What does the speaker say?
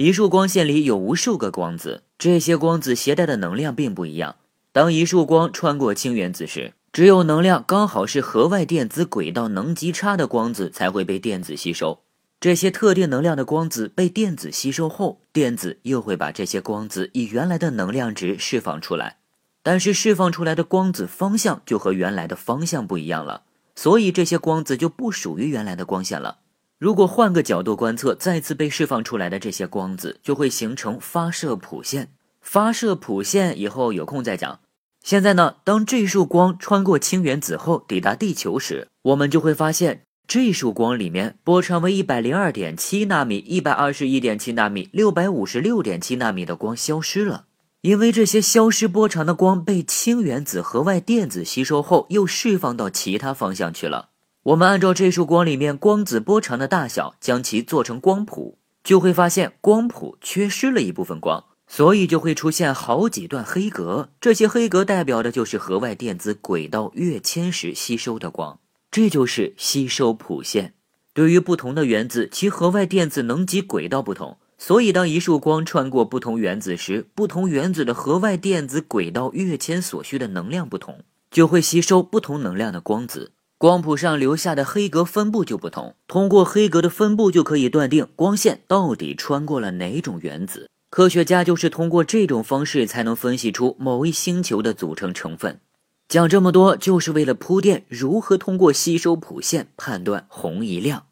一束光线里有无数个光子，这些光子携带的能量并不一样。当一束光穿过氢原子时，只有能量刚好是核外电子轨道能级差的光子才会被电子吸收。这些特定能量的光子被电子吸收后，电子又会把这些光子以原来的能量值释放出来。但是释放出来的光子方向就和原来的方向不一样了，所以这些光子就不属于原来的光线了。如果换个角度观测，再次被释放出来的这些光子就会形成发射谱线。发射谱线以后有空再讲。现在呢，当这束光穿过氢原子后抵达地球时，我们就会发现这束光里面波长为一百零二点七纳米、一百二十一点七纳米、六百五十六点七纳米的光消失了，因为这些消失波长的光被氢原子核外电子吸收后，又释放到其他方向去了。我们按照这束光里面光子波长的大小，将其做成光谱，就会发现光谱缺失了一部分光，所以就会出现好几段黑格。这些黑格代表的就是核外电子轨道跃迁时吸收的光，这就是吸收谱线。对于不同的原子，其核外电子能级轨道不同，所以当一束光穿过不同原子时，不同原子的核外电子轨道跃迁所需的能量不同，就会吸收不同能量的光子。光谱上留下的黑格分布就不同，通过黑格的分布就可以断定光线到底穿过了哪种原子。科学家就是通过这种方式才能分析出某一星球的组成成分。讲这么多就是为了铺垫如何通过吸收谱线判断红移量。